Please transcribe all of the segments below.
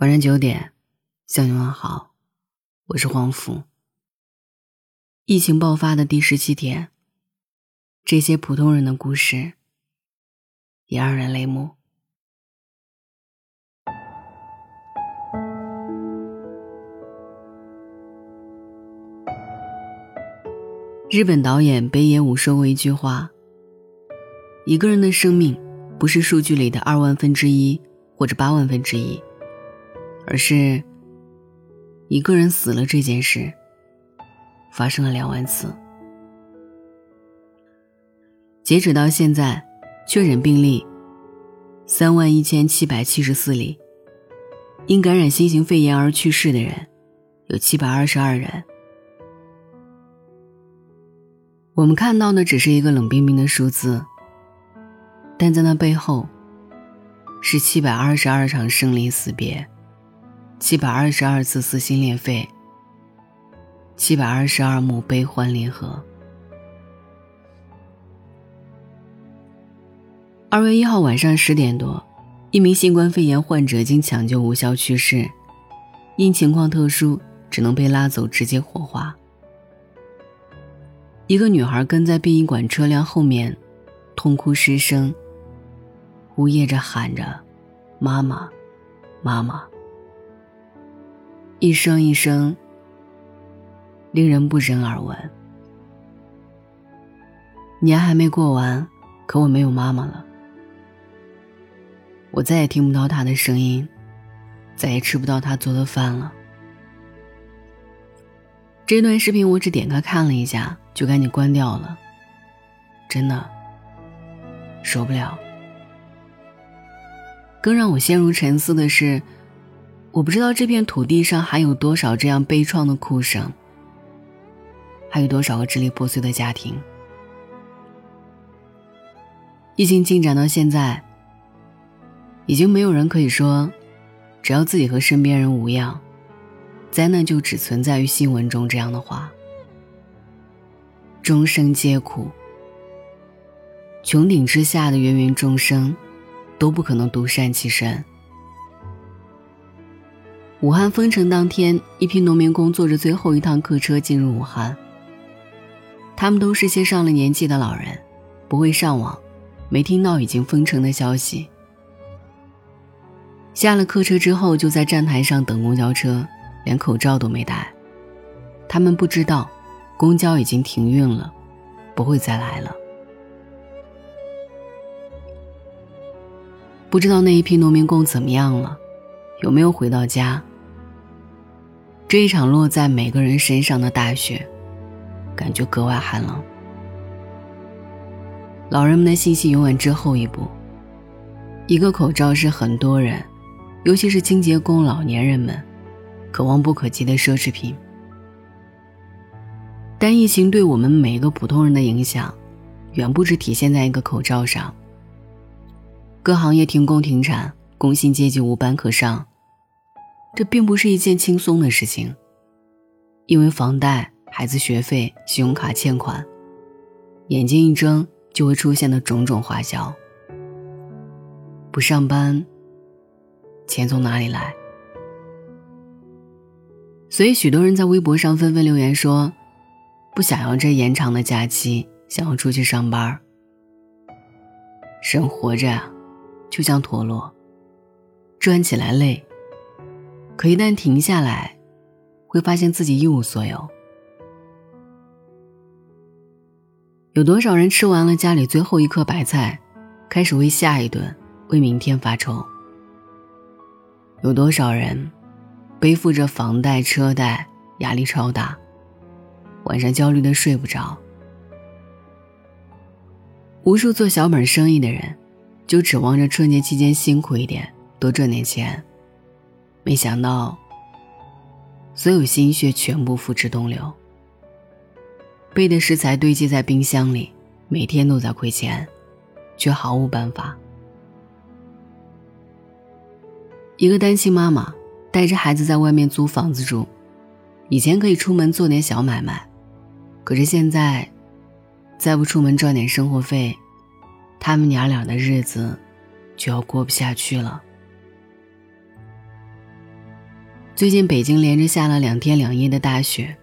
晚上九点，向你问好，我是黄福。疫情爆发的第十七天，这些普通人的故事也让人泪目。日本导演北野武说过一句话：“一个人的生命不是数据里的二万分之一或者八万分之一，而是一个人死了这件事。”发生了两万次。截止到现在，确诊病例三万一千七百七十四例，因感染新型肺炎而去世的人有七百二十二人。我们看到的只是一个冷冰冰的数字，但在那背后，是七百二十二场生离死别，七百二十二次撕心裂肺。七百二十二幕悲欢离合。二月一号晚上十点多，一名新冠肺炎患者经抢救无效去世，因情况特殊，只能被拉走直接火化。一个女孩跟在殡仪馆车辆后面，痛哭失声，呜咽着喊着：“妈妈，妈妈。”一声一声。令人不忍耳闻。年还没过完，可我没有妈妈了。我再也听不到她的声音，再也吃不到她做的饭了。这段视频我只点开看了一下，就赶紧关掉了。真的受不了。更让我陷入沉思的是，我不知道这片土地上还有多少这样悲怆的哭声。还有多少个支离破碎的家庭？疫情进展到现在，已经没有人可以说，只要自己和身边人无恙，灾难就只存在于新闻中这样的话。众生皆苦，穹顶之下的芸芸众生，都不可能独善其身。武汉封城当天，一批农民工坐着最后一趟客车进入武汉。他们都是些上了年纪的老人，不会上网，没听到已经封城的消息。下了客车之后，就在站台上等公交车，连口罩都没戴。他们不知道，公交已经停运了，不会再来了。不知道那一批农民工怎么样了，有没有回到家？这一场落在每个人身上的大雪。感觉格外寒冷。老人们的信息永远滞后一步。一个口罩是很多人，尤其是清洁工、老年人们，可望不可及的奢侈品。但疫情对我们每个普通人的影响，远不止体现在一个口罩上。各行业停工停产，工薪阶级无班可上，这并不是一件轻松的事情，因为房贷。孩子学费、信用卡欠款，眼睛一睁就会出现的种种花销。不上班，钱从哪里来？所以，许多人在微博上纷纷留言说：“不想要这延长的假期，想要出去上班。”人活着，就像陀螺，转起来累，可一旦停下来，会发现自己一无所有。有多少人吃完了家里最后一颗白菜，开始为下一顿、为明天发愁？有多少人背负着房贷、车贷，压力超大，晚上焦虑的睡不着？无数做小本生意的人，就指望着春节期间辛苦一点，多赚点钱，没想到，所有心血全部付之东流。备的食材堆积在冰箱里，每天都在亏钱，却毫无办法。一个单亲妈妈带着孩子在外面租房子住，以前可以出门做点小买卖，可是现在，再不出门赚点生活费，他们娘俩的日子就要过不下去了。最近北京连着下了两天两夜的大雪。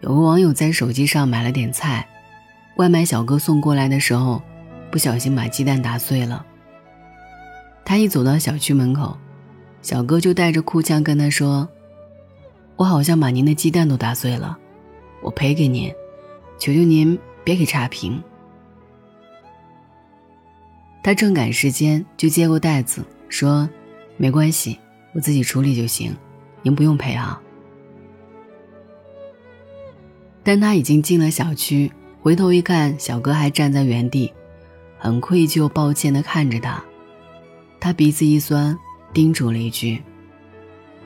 有个网友在手机上买了点菜，外卖小哥送过来的时候，不小心把鸡蛋打碎了。他一走到小区门口，小哥就带着哭腔跟他说：“我好像把您的鸡蛋都打碎了，我赔给您，求求您别给差评。”他正赶时间，就接过袋子说：“没关系，我自己处理就行，您不用赔啊。”但他已经进了小区，回头一看，小哥还站在原地，很愧疚、抱歉地看着他。他鼻子一酸，叮嘱了一句：“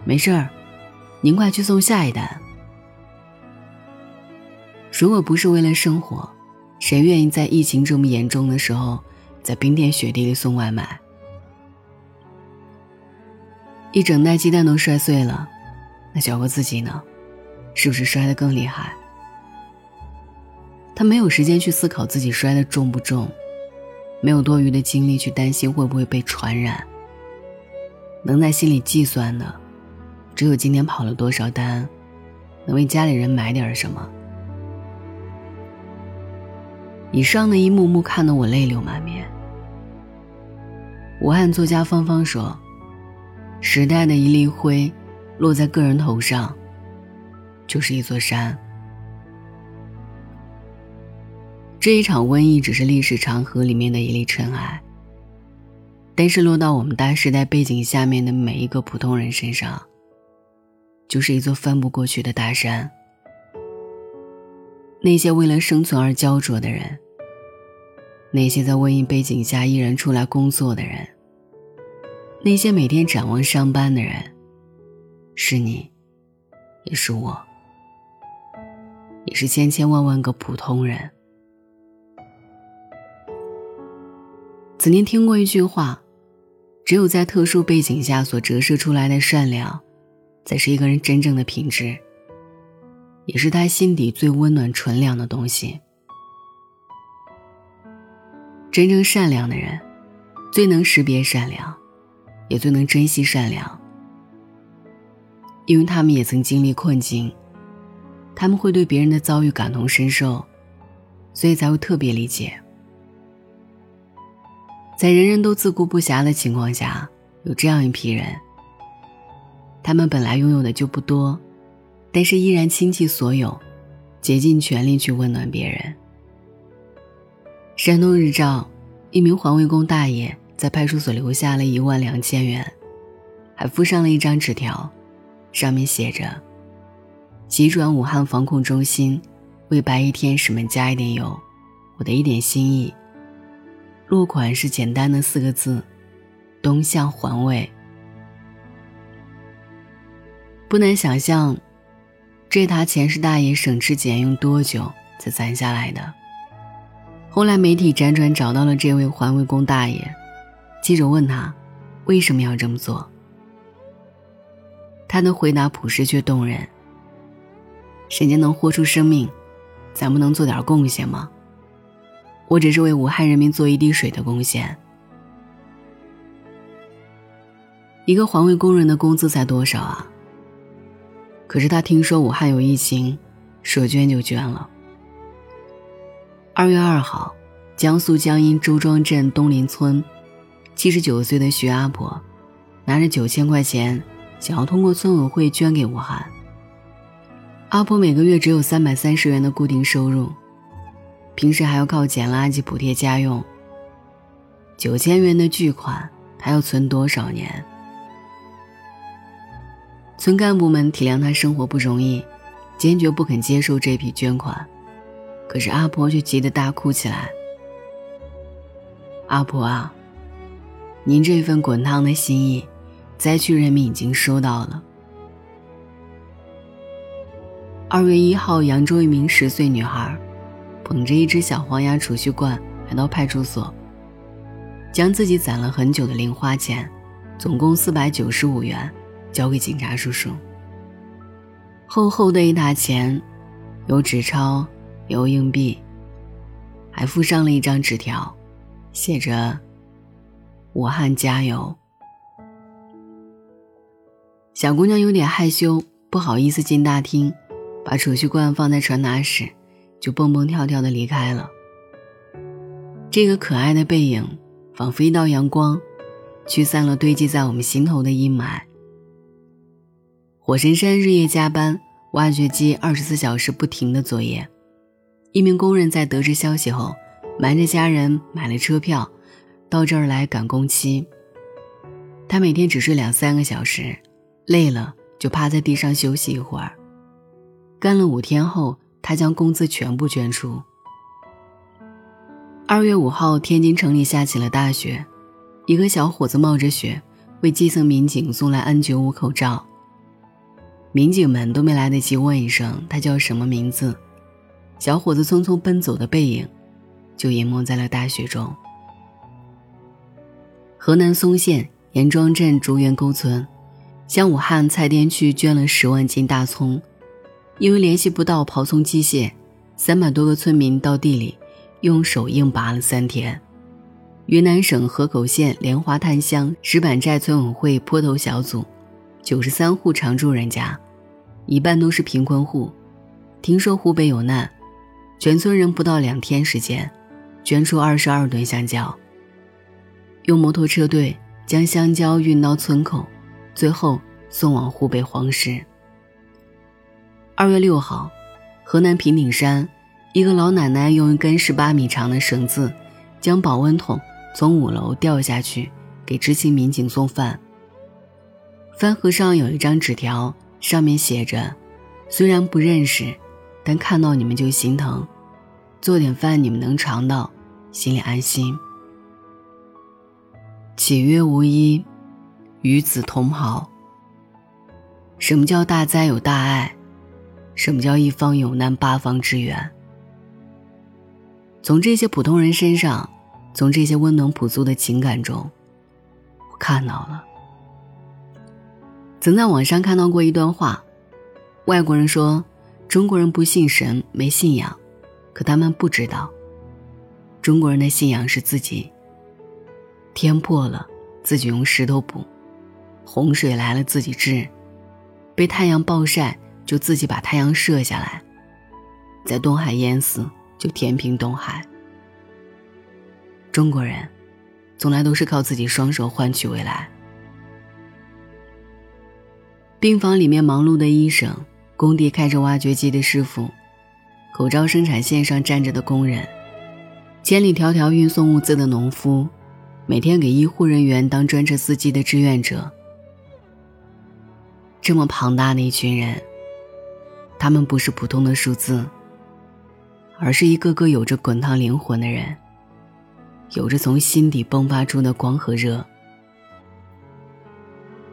没事儿，您快去送下一单。”如果不是为了生活，谁愿意在疫情这么严重的时候，在冰天雪地里送外卖？一整袋鸡蛋都摔碎了，那小哥自己呢？是不是摔得更厉害？他没有时间去思考自己摔得重不重。没有多余的精力去担心会不会被传染。能在心里计算的，只有今天跑了多少单，能为家里人买点什么。以上的一幕幕看得我泪流满面。武汉作家芳芳说：“时代的一粒灰，落在个人头上，就是一座山。”这一场瘟疫只是历史长河里面的一粒尘埃，但是落到我们大时代背景下面的每一个普通人身上，就是一座翻不过去的大山。那些为了生存而焦灼的人，那些在瘟疫背景下依然出来工作的人，那些每天展望上班的人，是你，也是我，也是千千万万个普通人。曾经听过一句话：“只有在特殊背景下所折射出来的善良，才是一个人真正的品质，也是他心底最温暖纯良的东西。”真正善良的人，最能识别善良，也最能珍惜善良，因为他们也曾经历困境，他们会对别人的遭遇感同身受，所以才会特别理解。在人人都自顾不暇的情况下，有这样一批人。他们本来拥有的就不多，但是依然倾其所有，竭尽全力去温暖别人。山东日照，一名环卫工大爷在派出所留下了一万两千元，还附上了一张纸条，上面写着：“急转武汉防控中心，为白衣天使们加一点油，我的一点心意。”落款是简单的四个字：“东向环卫。”不难想象，这沓钱是大爷省吃俭用多久才攒下来的。后来媒体辗转找到了这位环卫工大爷，记者问他为什么要这么做，他的回答朴实却动人：“人家能豁出生命，咱不能做点贡献吗？”我只是为武汉人民做一滴水的贡献。一个环卫工人的工资才多少啊？可是他听说武汉有疫情，说捐就捐了。二月二号，江苏江阴周庄镇东林村，七十九岁的徐阿婆，拿着九千块钱，想要通过村委会捐给武汉。阿婆每个月只有三百三十元的固定收入。平时还要靠捡垃圾补贴家用。九千元的巨款，他要存多少年？村干部们体谅他生活不容易，坚决不肯接受这笔捐款。可是阿婆却急得大哭起来。阿婆啊，您这份滚烫的心意，灾区人民已经收到了。二月一号，扬州一名十岁女孩。捧着一只小黄鸭储蓄罐来到派出所，将自己攒了很久的零花钱，总共四百九十五元，交给警察叔叔。厚厚的一沓钱，有纸钞，有硬币，还附上了一张纸条，写着：“武汉加油。”小姑娘有点害羞，不好意思进大厅，把储蓄罐放在传达室，就蹦蹦跳跳的离开了。这个可爱的背影，仿佛一道阳光，驱散了堆积在我们心头的阴霾。火神山日夜加班，挖掘机二十四小时不停的作业。一名工人在得知消息后，瞒着家人买了车票，到这儿来赶工期。他每天只睡两三个小时，累了就趴在地上休息一会儿。干了五天后，他将工资全部捐出。二月五号，天津城里下起了大雪，一个小伙子冒着雪为基层民警送来 N95 口罩。民警们都没来得及问一声他叫什么名字。小伙子匆匆奔走的背影，就淹没在了大雪中。河南嵩县严庄镇竹园沟村，向武汉蔡甸区捐了十万斤大葱，因为联系不到刨葱机械，三百多个村民到地里用手硬拔了三天。云南省河口县莲花滩乡石板寨村委会坡头小组，九十三户常住人家，一半都是贫困户，听说湖北有难。全村人不到两天时间，捐出二十二吨香蕉。用摩托车队将香蕉运到村口，最后送往湖北黄石。二月六号，河南平顶山，一个老奶奶用一根十八米长的绳子，将保温桶从五楼掉下去，给执勤民警送饭。饭盒上有一张纸条，上面写着：“虽然不认识。”但看到你们就心疼，做点饭你们能尝到，心里安心。岂曰无衣，与子同袍。什么叫大灾有大爱？什么叫一方有难八方支援？从这些普通人身上，从这些温暖朴素的情感中，我看到了。曾在网上看到过一段话，外国人说。中国人不信神，没信仰，可他们不知道，中国人的信仰是自己。天破了，自己用石头补；洪水来了，自己治；被太阳暴晒，就自己把太阳射下来；在东海淹死，就填平东海。中国人，从来都是靠自己双手换取未来。病房里面忙碌的医生。工地开着挖掘机的师傅，口罩生产线上站着的工人，千里迢迢运送物资的农夫，每天给医护人员当专车司机的志愿者，这么庞大的一群人，他们不是普通的数字，而是一个个有着滚烫灵魂的人，有着从心底迸发出的光和热。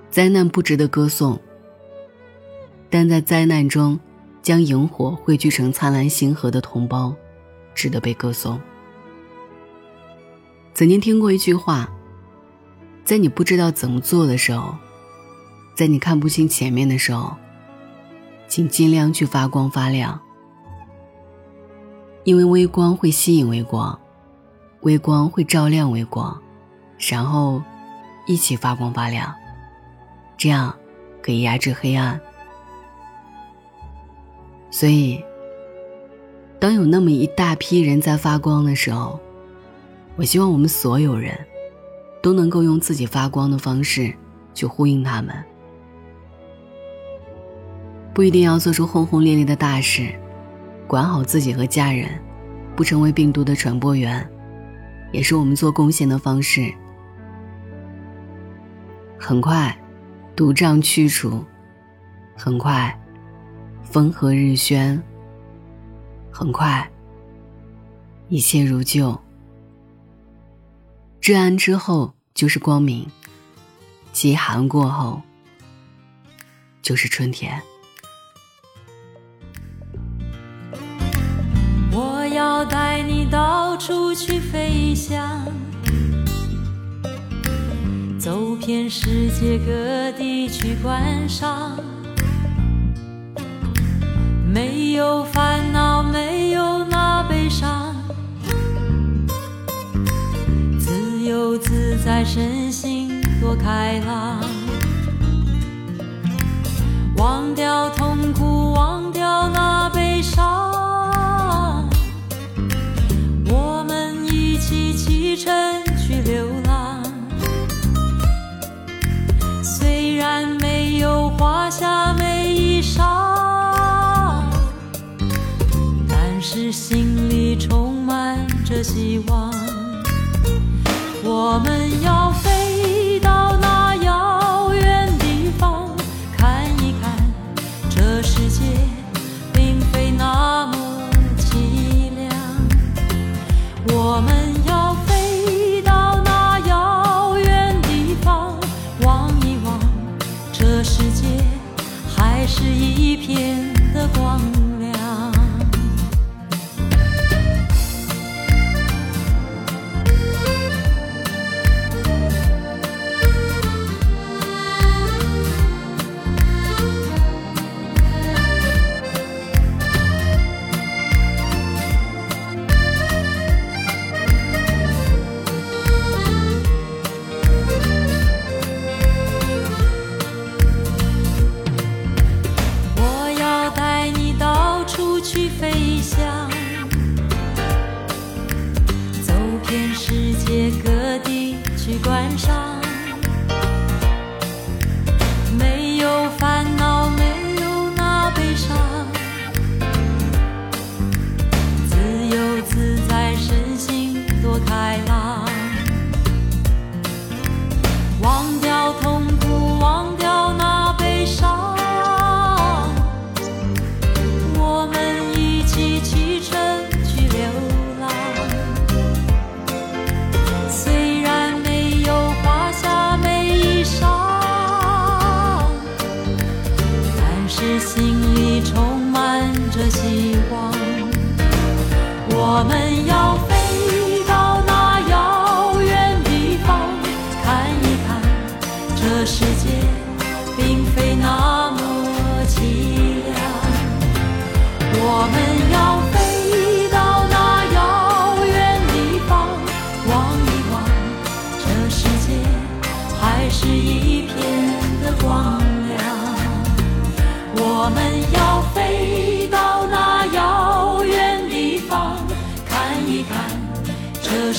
灾难不值得歌颂。但在灾难中，将萤火汇聚成灿烂星河的同胞，值得被歌颂。曾经听过一句话：在你不知道怎么做的时候，在你看不清前面的时候，请尽量去发光发亮，因为微光会吸引微光，微光会照亮微光，然后一起发光发亮，这样可以压制黑暗。所以，当有那么一大批人在发光的时候，我希望我们所有人都能够用自己发光的方式去呼应他们。不一定要做出轰轰烈烈的大事，管好自己和家人，不成为病毒的传播源，也是我们做贡献的方式。很快，毒瘴去除，很快。风和日宣，很快，一切如旧。至暗之后就是光明，极寒过后就是春天。我要带你到处去飞翔，走遍世界各地去观赏。没有烦恼，没有那悲伤，自由自在，身心多开朗。忘掉痛苦，忘掉那悲伤，我们一起启程去流浪。虽然没有华厦美衣裳，但是心里充满着希望。我们